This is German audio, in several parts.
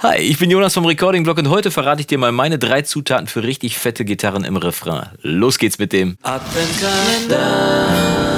Hi, ich bin Jonas vom Recording Blog und heute verrate ich dir mal meine drei Zutaten für richtig fette Gitarren im Refrain. Los geht's mit dem Adventkalender.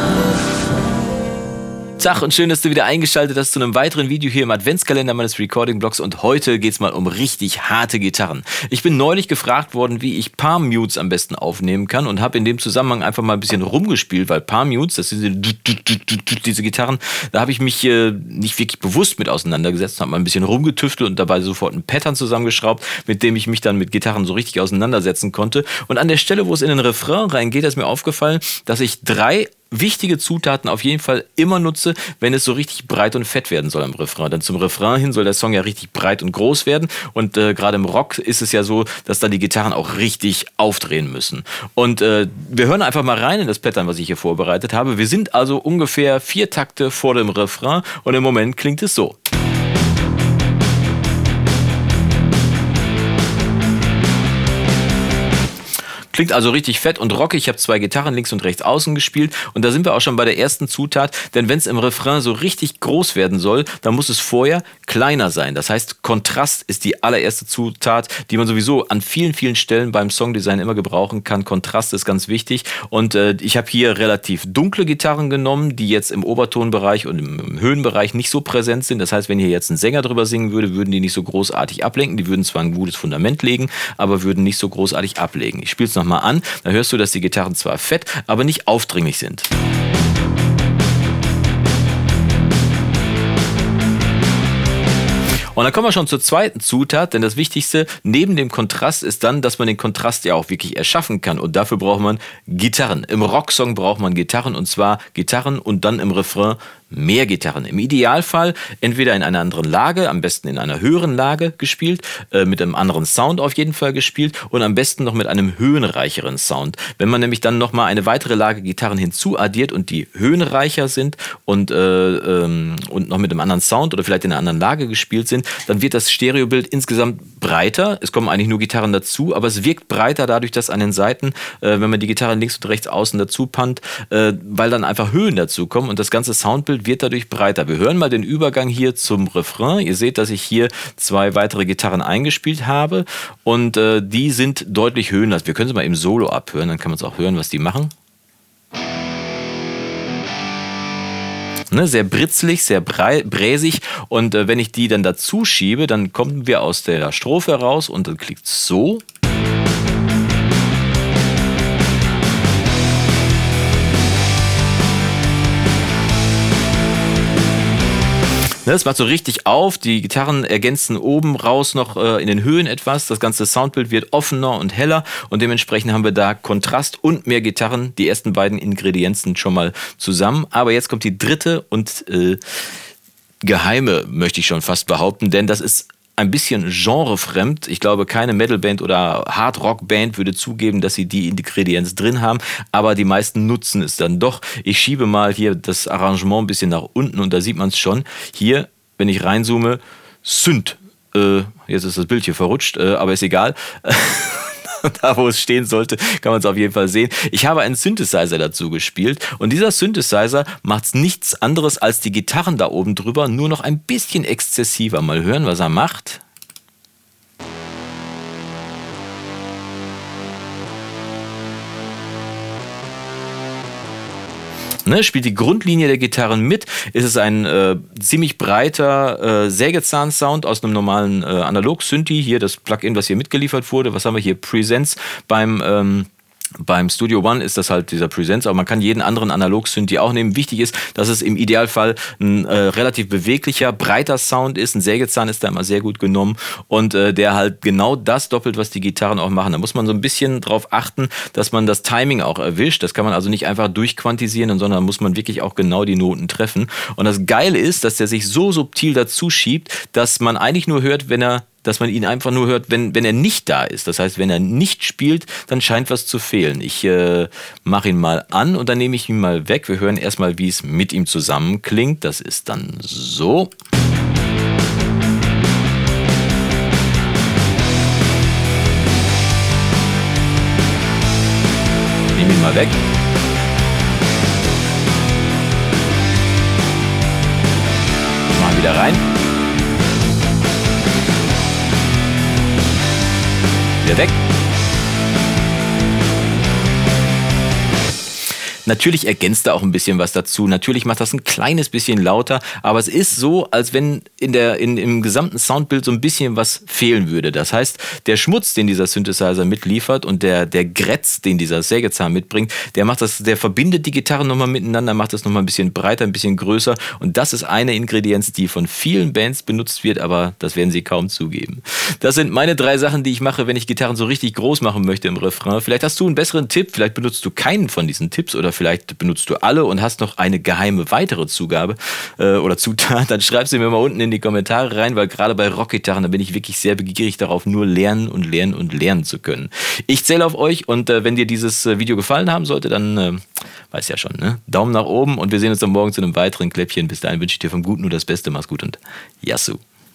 Tag und schön, dass du wieder eingeschaltet hast zu einem weiteren Video hier im Adventskalender meines Recording-Blogs und heute geht's mal um richtig harte Gitarren. Ich bin neulich gefragt worden, wie ich Palm Mutes am besten aufnehmen kann und habe in dem Zusammenhang einfach mal ein bisschen rumgespielt, weil Palm Mutes, das sind diese, diese Gitarren, da habe ich mich äh, nicht wirklich bewusst mit auseinandergesetzt, habe mal ein bisschen rumgetüftelt und dabei sofort ein Pattern zusammengeschraubt, mit dem ich mich dann mit Gitarren so richtig auseinandersetzen konnte. Und an der Stelle, wo es in den Refrain reingeht, ist mir aufgefallen, dass ich drei wichtige Zutaten auf jeden Fall immer nutze, wenn es so richtig breit und fett werden soll im Refrain. Denn zum Refrain hin soll der Song ja richtig breit und groß werden. Und äh, gerade im Rock ist es ja so, dass dann die Gitarren auch richtig aufdrehen müssen. Und äh, wir hören einfach mal rein in das Pattern, was ich hier vorbereitet habe. Wir sind also ungefähr vier Takte vor dem Refrain und im Moment klingt es so. Klingt also richtig fett und rockig. Ich habe zwei Gitarren links und rechts außen gespielt und da sind wir auch schon bei der ersten Zutat, denn wenn es im Refrain so richtig groß werden soll, dann muss es vorher kleiner sein. Das heißt, Kontrast ist die allererste Zutat, die man sowieso an vielen, vielen Stellen beim Songdesign immer gebrauchen kann. Kontrast ist ganz wichtig und äh, ich habe hier relativ dunkle Gitarren genommen, die jetzt im Obertonbereich und im, Höhenbereich nicht so präsent sind. Das heißt, wenn hier jetzt ein Sänger drüber singen würde, würden die nicht so großartig ablenken. Die würden zwar ein gutes Fundament legen, aber würden nicht so großartig ablegen. Ich spiele es nochmal mal an, dann hörst du, dass die Gitarren zwar fett, aber nicht aufdringlich sind. Und dann kommen wir schon zur zweiten Zutat, denn das Wichtigste neben dem Kontrast ist dann, dass man den Kontrast ja auch wirklich erschaffen kann. Und dafür braucht man Gitarren. Im Rocksong braucht man Gitarren und zwar Gitarren und dann im Refrain mehr Gitarren. Im Idealfall entweder in einer anderen Lage, am besten in einer höheren Lage gespielt, äh, mit einem anderen Sound auf jeden Fall gespielt und am besten noch mit einem höhenreicheren Sound. Wenn man nämlich dann nochmal eine weitere Lage Gitarren hinzuaddiert und die höhenreicher sind und, äh, ähm, und noch mit einem anderen Sound oder vielleicht in einer anderen Lage gespielt sind, dann wird das Stereobild insgesamt breiter. Es kommen eigentlich nur Gitarren dazu, aber es wirkt breiter dadurch, dass an den Seiten, äh, wenn man die Gitarren links und rechts außen dazu pannt, äh, weil dann einfach Höhen dazu kommen und das ganze Soundbild wird dadurch breiter. Wir hören mal den Übergang hier zum Refrain. Ihr seht, dass ich hier zwei weitere Gitarren eingespielt habe und äh, die sind deutlich höhenlastig. Wir können sie mal im Solo abhören, dann kann man es auch hören, was die machen. Ne, sehr britzlig, sehr bräsig. Und äh, wenn ich die dann dazu schiebe, dann kommen wir aus der Strophe raus und dann klingt so. Ne, es macht so richtig auf, die Gitarren ergänzen oben raus noch äh, in den Höhen etwas, das ganze Soundbild wird offener und heller und dementsprechend haben wir da Kontrast und mehr Gitarren, die ersten beiden Ingredienzen schon mal zusammen. Aber jetzt kommt die dritte und äh, geheime, möchte ich schon fast behaupten, denn das ist ein bisschen genrefremd. Ich glaube, keine Metalband oder Hardrock-Band würde zugeben, dass sie die Ingredienz drin haben, aber die meisten nutzen es dann doch. Ich schiebe mal hier das Arrangement ein bisschen nach unten und da sieht man es schon. Hier, wenn ich reinzoome, Synth. Äh, jetzt ist das Bild hier verrutscht, äh, aber ist egal. da wo es stehen sollte, kann man es auf jeden Fall sehen. Ich habe einen Synthesizer dazu gespielt und dieser Synthesizer macht nichts anderes als die Gitarren da oben drüber, nur noch ein bisschen exzessiver. Mal hören, was er macht. Ne, spielt die Grundlinie der Gitarren mit. Ist es ein äh, ziemlich breiter äh, Sägezahn-Sound aus einem normalen äh, Analog-Synthi. Hier das Plugin, was hier mitgeliefert wurde. Was haben wir hier? Presents beim ähm, beim Studio One ist das halt dieser Presence, aber man kann jeden anderen Analog-Synthi auch nehmen. Wichtig ist, dass es im Idealfall ein äh, relativ beweglicher, breiter Sound ist. Ein Sägezahn ist da immer sehr gut genommen und äh, der halt genau das doppelt, was die Gitarren auch machen. Da muss man so ein bisschen drauf achten, dass man das Timing auch erwischt. Das kann man also nicht einfach durchquantisieren, sondern muss man wirklich auch genau die Noten treffen. Und das Geile ist, dass der sich so subtil dazu schiebt, dass man eigentlich nur hört, wenn er dass man ihn einfach nur hört, wenn, wenn er nicht da ist. Das heißt, wenn er nicht spielt, dann scheint was zu fehlen. Ich äh, mache ihn mal an und dann nehme ich ihn mal weg. Wir hören erstmal, wie es mit ihm zusammen klingt. Das ist dann so. Nehme ihn mal weg. Mal wieder rein. Wieder weg. Natürlich ergänzt er auch ein bisschen was dazu. Natürlich macht das ein kleines bisschen lauter, aber es ist so, als wenn in der, in, im gesamten Soundbild so ein bisschen was fehlen würde. Das heißt, der Schmutz, den dieser Synthesizer mitliefert und der, der Grätz, den dieser Sägezahn mitbringt, der macht das, der verbindet die Gitarren nochmal miteinander, macht das nochmal ein bisschen breiter, ein bisschen größer. Und das ist eine Ingredienz, die von vielen Bands benutzt wird, aber das werden sie kaum zugeben. Das sind meine drei Sachen, die ich mache, wenn ich Gitarren so richtig groß machen möchte im Refrain. Vielleicht hast du einen besseren Tipp, vielleicht benutzt du keinen von diesen Tipps oder vielleicht benutzt du alle und hast noch eine geheime weitere Zugabe äh, oder Zutat, dann schreib sie mir mal unten in die Kommentare rein, weil gerade bei Rockgitarren, da bin ich wirklich sehr begierig darauf, nur lernen und lernen und lernen zu können. Ich zähle auf euch und äh, wenn dir dieses äh, Video gefallen haben sollte, dann äh, weiß ja schon, ne? Daumen nach oben und wir sehen uns dann morgen zu einem weiteren Kläppchen. Bis dahin wünsche ich dir vom Guten nur das Beste. Mach's gut und Yassou.